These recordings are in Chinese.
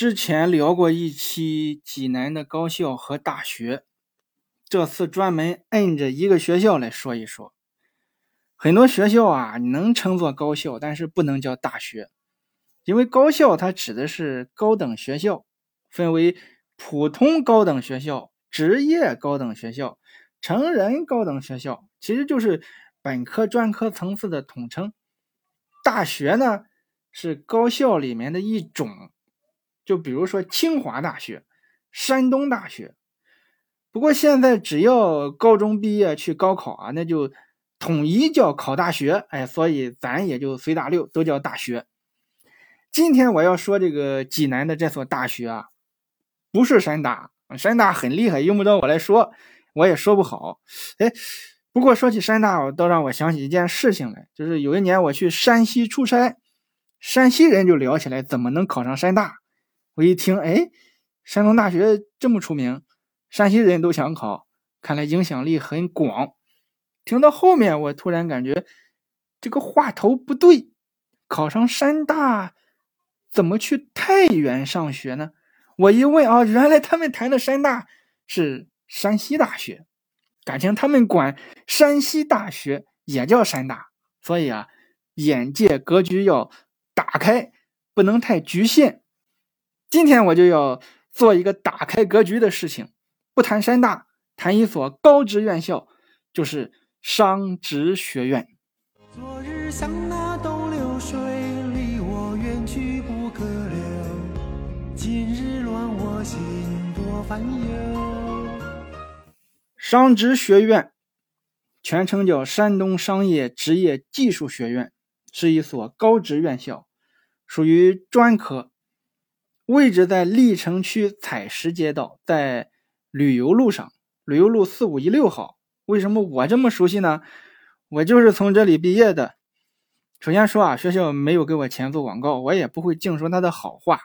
之前聊过一期济南的高校和大学，这次专门摁着一个学校来说一说。很多学校啊能称作高校，但是不能叫大学，因为高校它指的是高等学校，分为普通高等学校、职业高等学校、成人高等学校，其实就是本科、专科层次的统称。大学呢是高校里面的一种。就比如说清华大学、山东大学，不过现在只要高中毕业去高考啊，那就统一叫考大学，哎，所以咱也就随大溜，都叫大学。今天我要说这个济南的这所大学啊，不是山大，山大很厉害，用不着我来说，我也说不好。哎，不过说起山大，倒让我想起一件事情来，就是有一年我去山西出差，山西人就聊起来怎么能考上山大。我一听，哎，山东大学这么出名，山西人都想考，看来影响力很广。听到后面，我突然感觉这个话头不对，考上山大怎么去太原上学呢？我一问啊，原来他们谈的山大是山西大学，感情他们管山西大学也叫山大，所以啊，眼界格局要打开，不能太局限。今天我就要做一个打开格局的事情，不谈山大，谈一所高职院校，就是商职学院。昨日像那东流水，离我远去不可留。今日乱我心，多烦忧。商职学院，全称叫山东商业职业技术学院，是一所高职院校，属于专科。位置在历城区采石街道，在旅游路上，旅游路四五一六号。为什么我这么熟悉呢？我就是从这里毕业的。首先说啊，学校没有给我钱做广告，我也不会净说他的好话。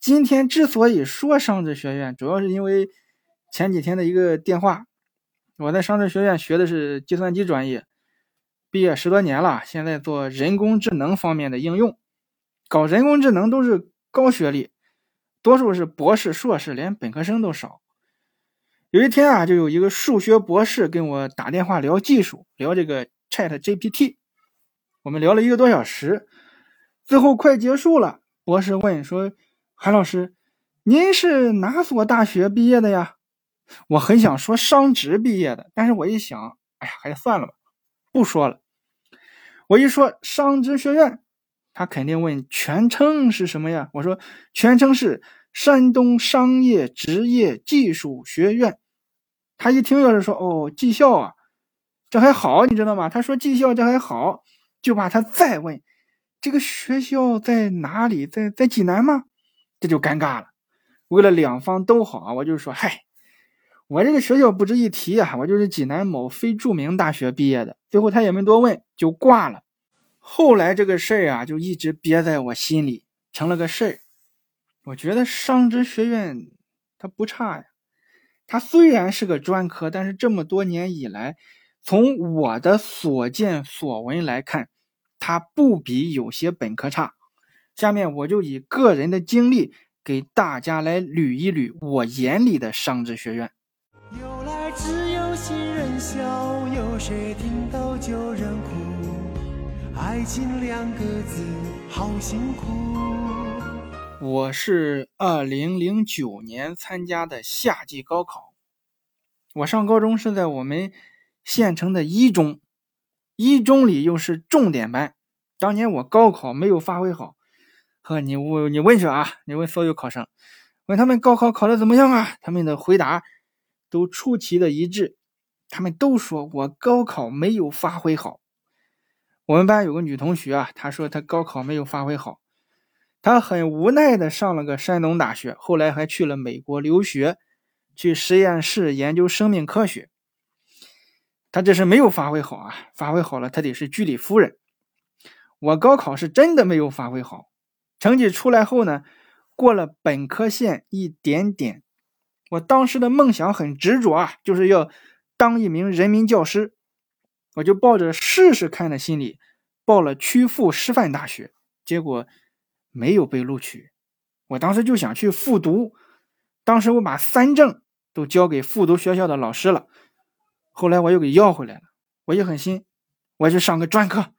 今天之所以说商职学院，主要是因为前几天的一个电话。我在商职学院学的是计算机专业，毕业十多年了，现在做人工智能方面的应用，搞人工智能都是高学历。多数是博士、硕士，连本科生都少。有一天啊，就有一个数学博士跟我打电话聊技术，聊这个 Chat GPT。我们聊了一个多小时，最后快结束了。博士问说：“韩老师，您是哪所大学毕业的呀？”我很想说商职毕业的，但是我一想，哎呀，还是算了吧，不说了。我一说商职学院。他肯定问全称是什么呀？我说全称是山东商业职业技术学院。他一听要是说哦技校啊，这还好，你知道吗？他说技校这还好，就怕他再问这个学校在哪里，在在济南吗？这就尴尬了。为了两方都好啊，我就说嗨，我这个学校不值一提啊，我就是济南某非著名大学毕业的。最后他也没多问，就挂了。后来这个事儿啊，就一直憋在我心里，成了个事儿。我觉得商职学院它不差呀，它虽然是个专科，但是这么多年以来，从我的所见所闻来看，它不比有些本科差。下面我就以个人的经历给大家来捋一捋我眼里的商职学院。有来只有新人笑，有谁听到旧人哭？爱情两个字，好辛苦。我是二零零九年参加的夏季高考。我上高中是在我们县城的一中，一中里又是重点班。当年我高考没有发挥好，呵，你问你问去啊，你问所有考生，问他们高考考的怎么样啊？他们的回答都出奇的一致，他们都说我高考没有发挥好。我们班有个女同学啊，她说她高考没有发挥好，他很无奈的上了个山东大学，后来还去了美国留学，去实验室研究生命科学。他这是没有发挥好啊，发挥好了他得是居里夫人。我高考是真的没有发挥好，成绩出来后呢，过了本科线一点点。我当时的梦想很执着啊，就是要当一名人民教师。我就抱着试试看的心理，报了曲阜师范大学，结果没有被录取。我当时就想去复读，当时我把三证都交给复读学校的老师了，后来我又给要回来了。我一狠心，我去上个专科，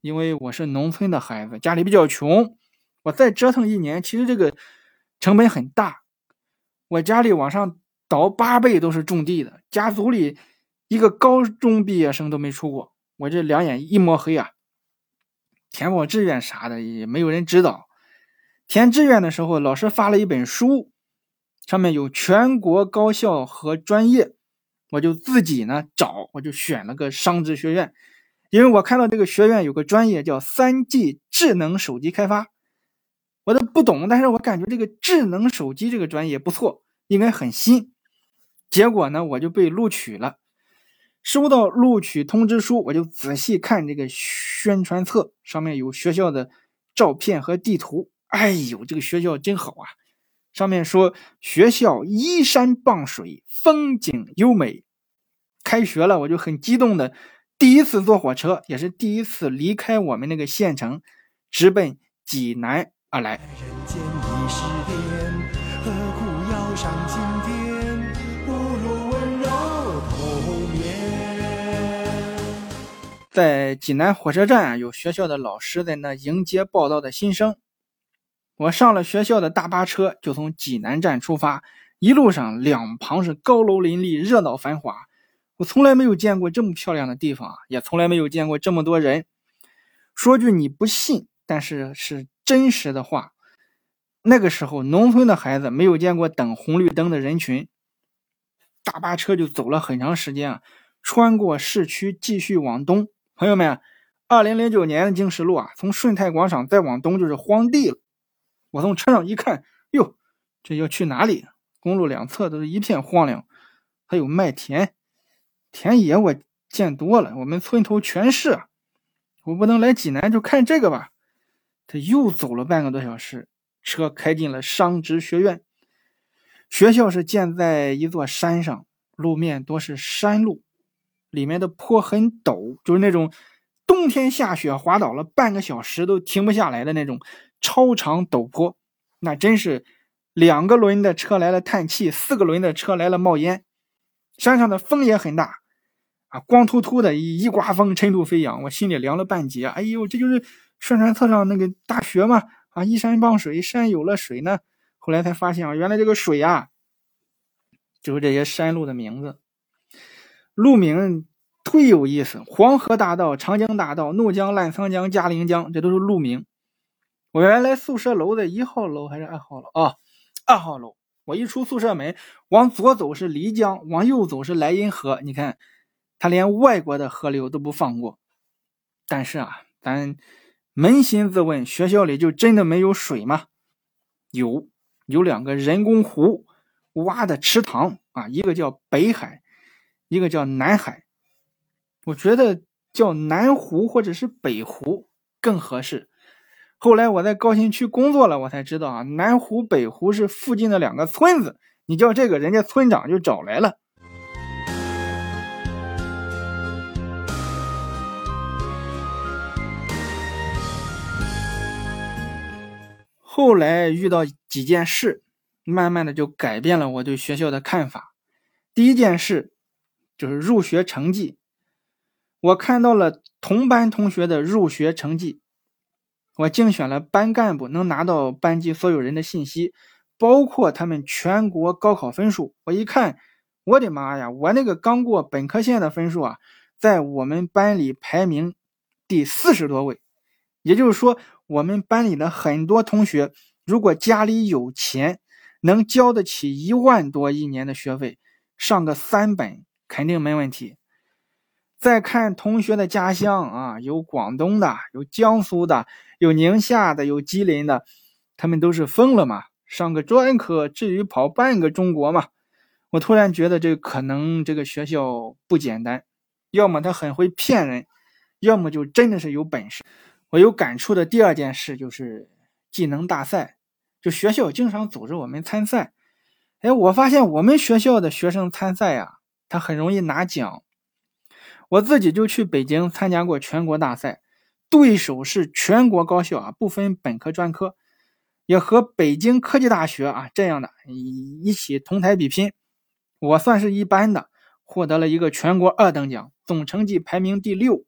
因为我是农村的孩子，家里比较穷，我再折腾一年，其实这个成本很大。我家里往上倒八辈都是种地的，家族里一个高中毕业生都没出过，我这两眼一抹黑啊！填报志愿啥的也没有人指导。填志愿的时候，老师发了一本书，上面有全国高校和专业，我就自己呢找，我就选了个商职学院，因为我看到这个学院有个专业叫三 G 智能手机开发，我都不懂，但是我感觉这个智能手机这个专业不错，应该很新。结果呢，我就被录取了。收到录取通知书，我就仔细看这个宣传册，上面有学校的照片和地图。哎呦，这个学校真好啊！上面说学校依山傍水，风景优美。开学了，我就很激动的，第一次坐火车，也是第一次离开我们那个县城，直奔济南而来。人间一世何苦要上进在济南火车站，有学校的老师在那迎接报道的新生。我上了学校的大巴车，就从济南站出发。一路上两旁是高楼林立，热闹繁华。我从来没有见过这么漂亮的地方啊，也从来没有见过这么多人。说句你不信，但是是真实的话。那个时候，农村的孩子没有见过等红绿灯的人群。大巴车就走了很长时间啊，穿过市区，继续往东。朋友们，二零零九年的经十路啊，从顺泰广场再往东就是荒地了。我从车上一看，哟，这要去哪里？公路两侧都是一片荒凉，还有麦田，田野我见多了，我们村头全是。我不能来济南就看这个吧？他又走了半个多小时，车开进了商职学院。学校是建在一座山上，路面多是山路，里面的坡很陡，就是那种冬天下雪滑倒了半个小时都停不下来的那种。超长陡坡，那真是两个轮的车来了叹气，四个轮的车来了冒烟。山上的风也很大啊，光秃秃的，一一刮风尘土飞扬，我心里凉了半截。哎呦，这就是宣传册上那个大学嘛！啊，依山傍水，山有了水呢。后来才发现啊，原来这个水啊，就是这些山路的名字。路名忒有意思，黄河大道、长江大道、怒江、澜沧江、嘉陵江，这都是路名。我原来宿舍楼的一号楼还是二号楼啊？二号楼。我一出宿舍门，往左走是漓江，往右走是莱茵河。你看，他连外国的河流都不放过。但是啊，咱扪心自问，学校里就真的没有水吗？有，有两个人工湖挖的池塘啊，一个叫北海，一个叫南海。我觉得叫南湖或者是北湖更合适。后来我在高新区工作了，我才知道啊，南湖北湖是附近的两个村子。你叫这个人家村长就找来了。后来遇到几件事，慢慢的就改变了我对学校的看法。第一件事就是入学成绩，我看到了同班同学的入学成绩。我竞选了班干部，能拿到班级所有人的信息，包括他们全国高考分数。我一看，我的妈呀！我那个刚过本科线的分数啊，在我们班里排名第四十多位。也就是说，我们班里的很多同学，如果家里有钱，能交得起一万多一年的学费，上个三本肯定没问题。再看同学的家乡啊，有广东的，有江苏的。有宁夏的，有吉林的，他们都是疯了嘛？上个专科，至于跑半个中国嘛？我突然觉得这可能这个学校不简单，要么他很会骗人，要么就真的是有本事。我有感触的第二件事就是技能大赛，就学校经常组织我们参赛。哎，我发现我们学校的学生参赛呀，他很容易拿奖。我自己就去北京参加过全国大赛。对手是全国高校啊，不分本科专科。也和北京科技大学啊这样的一一起同台比拼。我算是一般的，获得了一个全国二等奖，总成绩排名第六。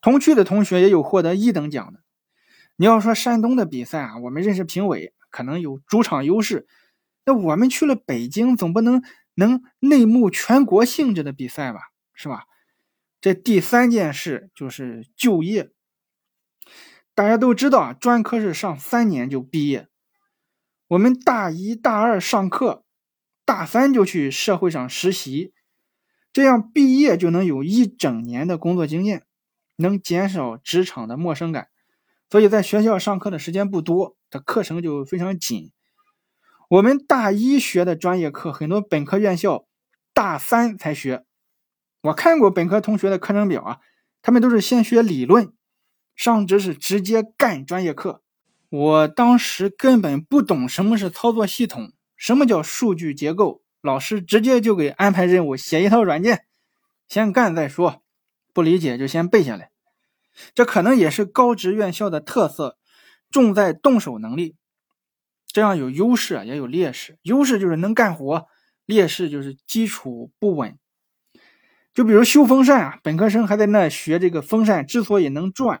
同去的同学也有获得一等奖的。你要说山东的比赛啊，我们认识评委可能有主场优势，那我们去了北京，总不能能内幕全国性质的比赛吧，是吧？这第三件事就是就业。大家都知道啊，专科是上三年就毕业，我们大一大二上课。大三就去社会上实习，这样毕业就能有一整年的工作经验，能减少职场的陌生感。所以在学校上课的时间不多，这课程就非常紧。我们大一学的专业课，很多本科院校大三才学。我看过本科同学的课程表啊，他们都是先学理论，上职是直接干专业课。我当时根本不懂什么是操作系统。什么叫数据结构？老师直接就给安排任务，写一套软件，先干再说。不理解就先背下来。这可能也是高职院校的特色，重在动手能力。这样有优势也有劣势。优势就是能干活，劣势就是基础不稳。就比如修风扇啊，本科生还在那学这个风扇之所以能转，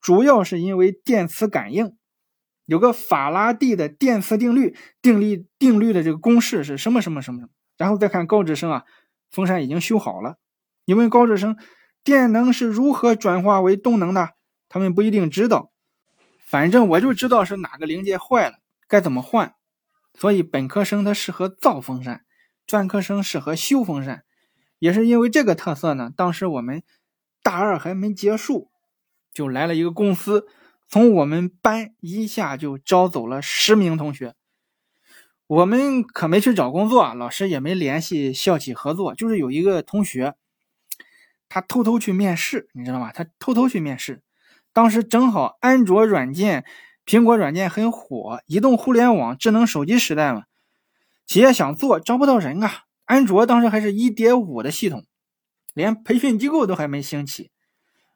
主要是因为电磁感应。有个法拉第的电磁定律，定律定律的这个公式是什么什么什么什么？然后再看高职生啊，风扇已经修好了。你问高职生，电能是如何转化为动能的？他们不一定知道。反正我就知道是哪个零件坏了，该怎么换。所以本科生他适合造风扇，专科生适合修风扇。也是因为这个特色呢，当时我们大二还没结束，就来了一个公司。从我们班一下就招走了十名同学，我们可没去找工作，老师也没联系校企合作，就是有一个同学，他偷偷去面试，你知道吗？他偷偷去面试，当时正好安卓软件、苹果软件很火，移动互联网、智能手机时代嘛，企业想做招不到人啊。安卓当时还是一点五的系统，连培训机构都还没兴起，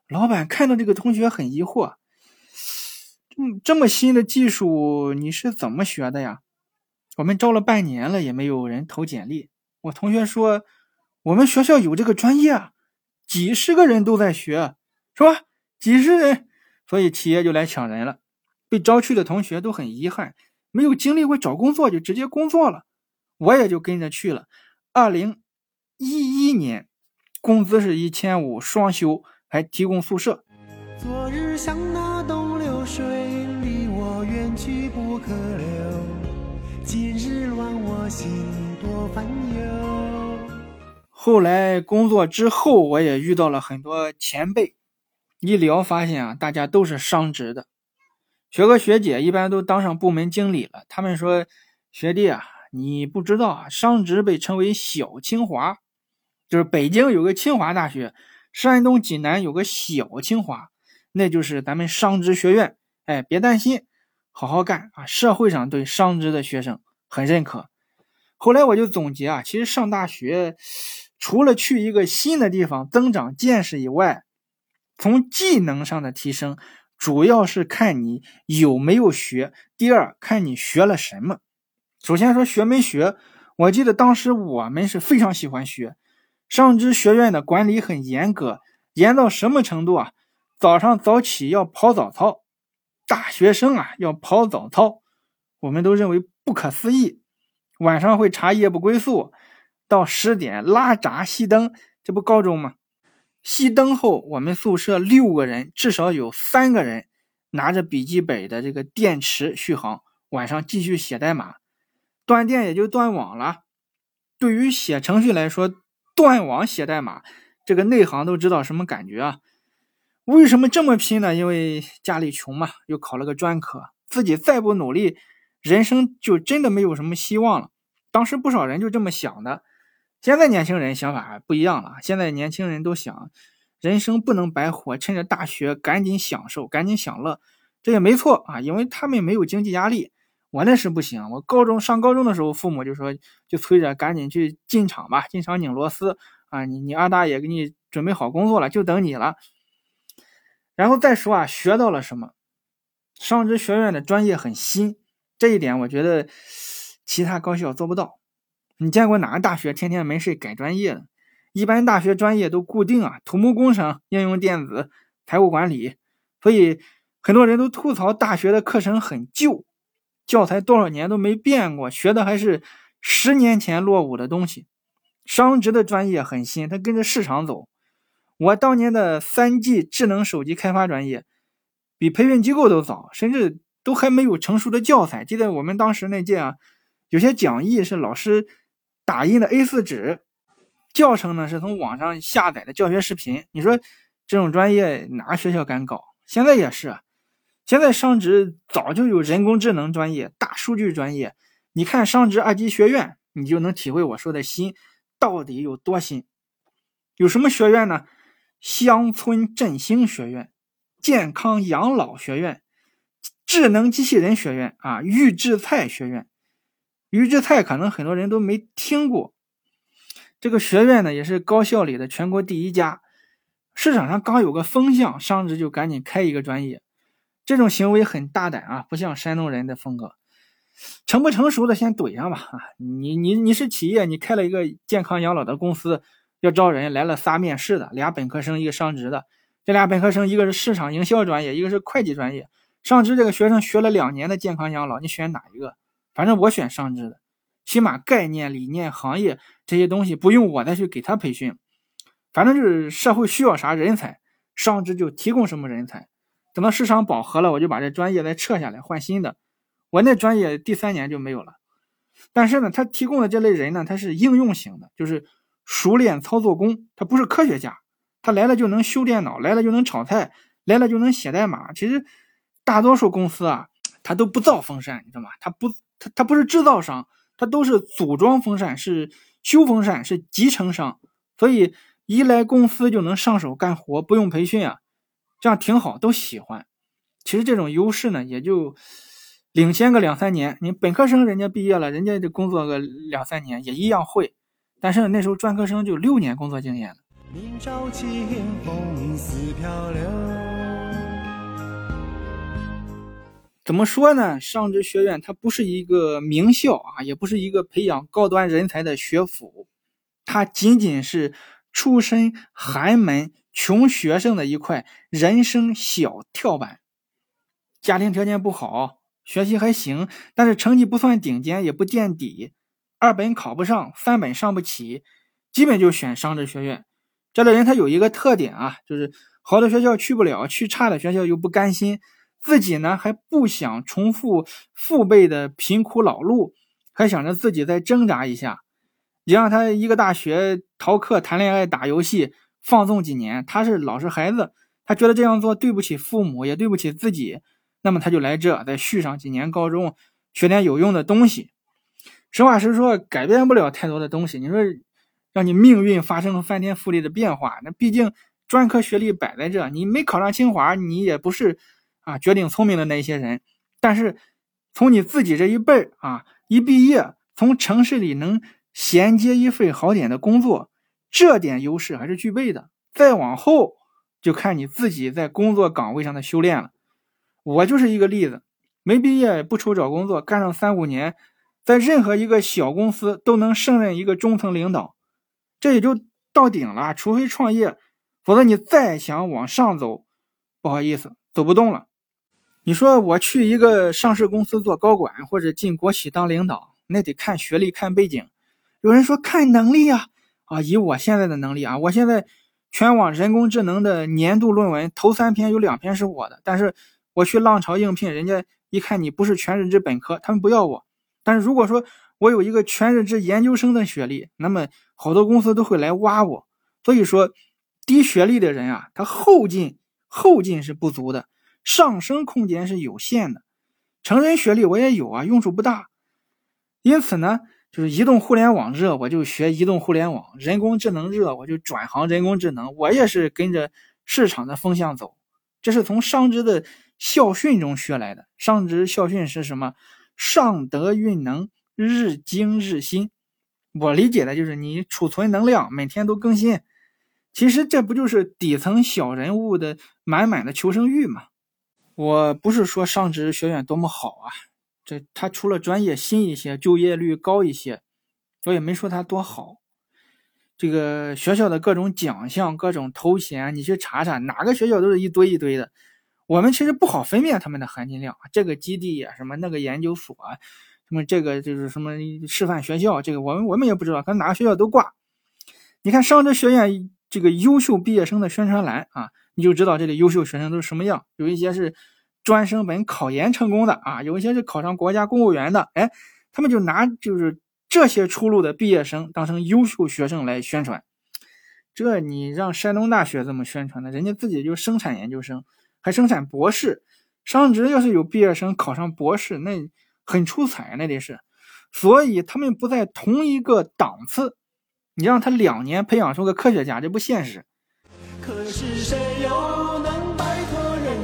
老板看到这个同学很疑惑。这么新的技术你是怎么学的呀？我们招了半年了，也没有人投简历。我同学说，我们学校有这个专业啊，几十个人都在学，是吧？几十人，所以企业就来抢人了。被招去的同学都很遗憾，没有经历过找工作就直接工作了。我也就跟着去了。二零一一年，工资是一千五，双休，还提供宿舍。昨日像那东流水。离我远去不可留。今日乱我心，多烦忧。后来工作之后，我也遇到了很多前辈，一聊发现啊，大家都是商职的，学哥学姐一般都当上部门经理了。他们说：“学弟啊，你不知道啊，商职被称为小清华，就是北京有个清华大学，山东济南有个小清华，那就是咱们商职学院。哎，别担心。”好好干啊！社会上对商职的学生很认可。后来我就总结啊，其实上大学除了去一个新的地方增长见识以外，从技能上的提升，主要是看你有没有学。第二，看你学了什么。首先说学没学，我记得当时我们是非常喜欢学。上知学院的管理很严格，严到什么程度啊？早上早起要跑早操。大学生啊，要跑早操，我们都认为不可思议。晚上会查夜不归宿，到十点拉闸熄灯，这不高中吗？熄灯后，我们宿舍六个人至少有三个人拿着笔记本的这个电池续航，晚上继续写代码。断电也就断网了。对于写程序来说，断网写代码，这个内行都知道什么感觉啊。为什么这么拼呢？因为家里穷嘛，又考了个专科，自己再不努力，人生就真的没有什么希望了。当时不少人就这么想的。现在年轻人想法不一样了，现在年轻人都想，人生不能白活，趁着大学赶紧享受，赶紧享乐。这也没错啊，因为他们没有经济压力。我那是不行，我高中上高中的时候，父母就说，就催着赶紧去进厂吧，进厂拧螺丝啊，你你二大爷给你准备好工作了，就等你了。然后再说啊，学到了什么？上职学院的专业很新，这一点我觉得其他高校做不到。你见过哪个大学天天没事改专业的？一般大学专业都固定啊，土木工程、应用电子、财务管理。所以很多人都吐槽大学的课程很旧，教材多少年都没变过，学的还是十年前落伍的东西。商职的专业很新，它跟着市场走。我当年的三 G 智能手机开发专业。比培训机构都早，甚至都还没有成熟的教材。记得我们当时那届啊，有些讲义是老师打印的 A4 纸，教程呢是从网上下载的教学视频。你说这种专业哪个学校敢搞？现在也是，现在商职早就有人工智能专业、大数据专业。你看商职二级学院，你就能体会我说的新到底有多新。有什么学院呢？乡村振兴学院。健康养老学院、智能机器人学院啊，预制菜学院，预制菜可能很多人都没听过。这个学院呢，也是高校里的全国第一家。市场上刚有个风向，商职就赶紧开一个专业，这种行为很大胆啊，不像山东人的风格。成不成熟的先怼上吧啊！你你你是企业，你开了一个健康养老的公司，要招人来了仨面试的，俩本科生，一个商职的。这俩本科生，一个是市场营销专业，一个是会计专业。上职这个学生学了两年的健康养老，你选哪一个？反正我选上职的，起码概念、理念、行业这些东西不用我再去给他培训。反正就是社会需要啥人才，上职就提供什么人才。等到市场饱和了，我就把这专业再撤下来换新的。我那专业第三年就没有了。但是呢，他提供的这类人呢，他是应用型的，就是熟练操作工，他不是科学家。他来了就能修电脑，来了就能炒菜，来了就能写代码。其实大多数公司啊，他都不造风扇，你知道吗？他不，他他不是制造商，他都是组装风扇，是修风扇，是集成商。所以一来公司就能上手干活，不用培训啊，这样挺好，都喜欢。其实这种优势呢，也就领先个两三年。你本科生人家毕业了，人家就工作个两三年也一样会，但是那时候专科生就六年工作经验了。明朝清风似飘流。怎么说呢？上职学院它不是一个名校啊，也不是一个培养高端人才的学府，它仅仅是出身寒门穷学生的一块人生小跳板。家庭条件不好，学习还行，但是成绩不算顶尖，也不垫底，二本考不上，三本上不起，基本就选上职学院。这类人他有一个特点啊，就是好的学校去不了，去差的学校又不甘心，自己呢还不想重复父辈的贫苦老路，还想着自己再挣扎一下。你让他一个大学逃课、谈恋爱、打游戏、放纵几年，他是老实孩子，他觉得这样做对不起父母，也对不起自己，那么他就来这再续上几年高中，学点有用的东西。实话实说，改变不了太多的东西。你说。让你命运发生翻天覆地的变化，那毕竟专科学历摆在这，你没考上清华，你也不是啊绝顶聪明的那些人。但是从你自己这一辈儿啊，一毕业从城市里能衔接一份好点的工作，这点优势还是具备的。再往后就看你自己在工作岗位上的修炼了。我就是一个例子，没毕业不愁找工作，干上三五年，在任何一个小公司都能胜任一个中层领导。这也就到顶了，除非创业，否则你再想往上走，不好意思，走不动了。你说我去一个上市公司做高管，或者进国企当领导，那得看学历、看背景。有人说看能力啊，啊，以我现在的能力啊，我现在全网人工智能的年度论文头三篇有两篇是我的，但是我去浪潮应聘，人家一看你不是全日制本科，他们不要我。但是如果说，我有一个全日制研究生的学历，那么好多公司都会来挖我。所以说，低学历的人啊，他后劲后劲是不足的，上升空间是有限的。成人学历我也有啊，用处不大。因此呢，就是移动互联网热，我就学移动互联网；人工智能热，我就转行人工智能。我也是跟着市场的风向走，这是从商职的校训中学来的。商职校训是什么？上德运能。日精日新，我理解的就是你储存能量，每天都更新。其实这不就是底层小人物的满满的求生欲吗？我不是说上职学院多么好啊，这他除了专业新一些，就业率高一些，我也没说他多好。这个学校的各种奖项、各种头衔，你去查查，哪个学校都是一堆一堆的。我们其实不好分辨他们的含金量。这个基地啊，什么那个研究所啊，什么这个就是什么师范学校，这个我们我们也不知道，可能哪个学校都挂。你看上职学院这个优秀毕业生的宣传栏啊，你就知道这里优秀学生都是什么样。有一些是专升本考研成功的啊，有一些是考上国家公务员的，哎，他们就拿就是。这些出路的毕业生当成优秀学生来宣传，这你让山东大学这么宣传的？人家自己就生产研究生，还生产博士。商职要是有毕业生考上博士，那很出彩，那得是。所以他们不在同一个档次，你让他两年培养出个科学家，这不现实。可是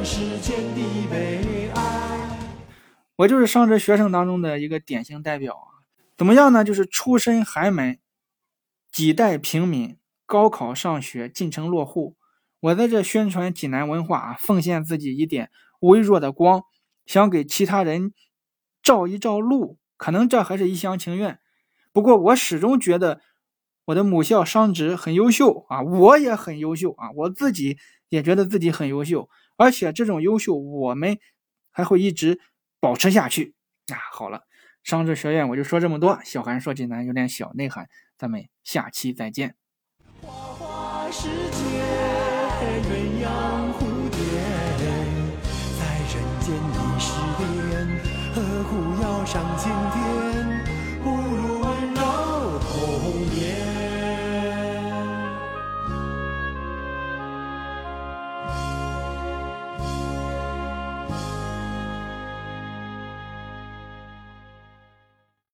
世间的悲哀？我就是上职学生当中的一个典型代表啊。怎么样呢？就是出身寒门，几代平民，高考上学，进城落户。我在这宣传济南文化啊，奉献自己一点微弱的光，想给其他人照一照路。可能这还是一厢情愿，不过我始终觉得我的母校商职很优秀啊，我也很优秀啊，我自己也觉得自己很优秀，而且这种优秀我们还会一直保持下去。啊，好了。商职学院，我就说这么多。小韩说济南有点小内涵，咱们下期再见。花花世界，鸳鸯蝴蝶，在人间已失恋，何苦要上青天？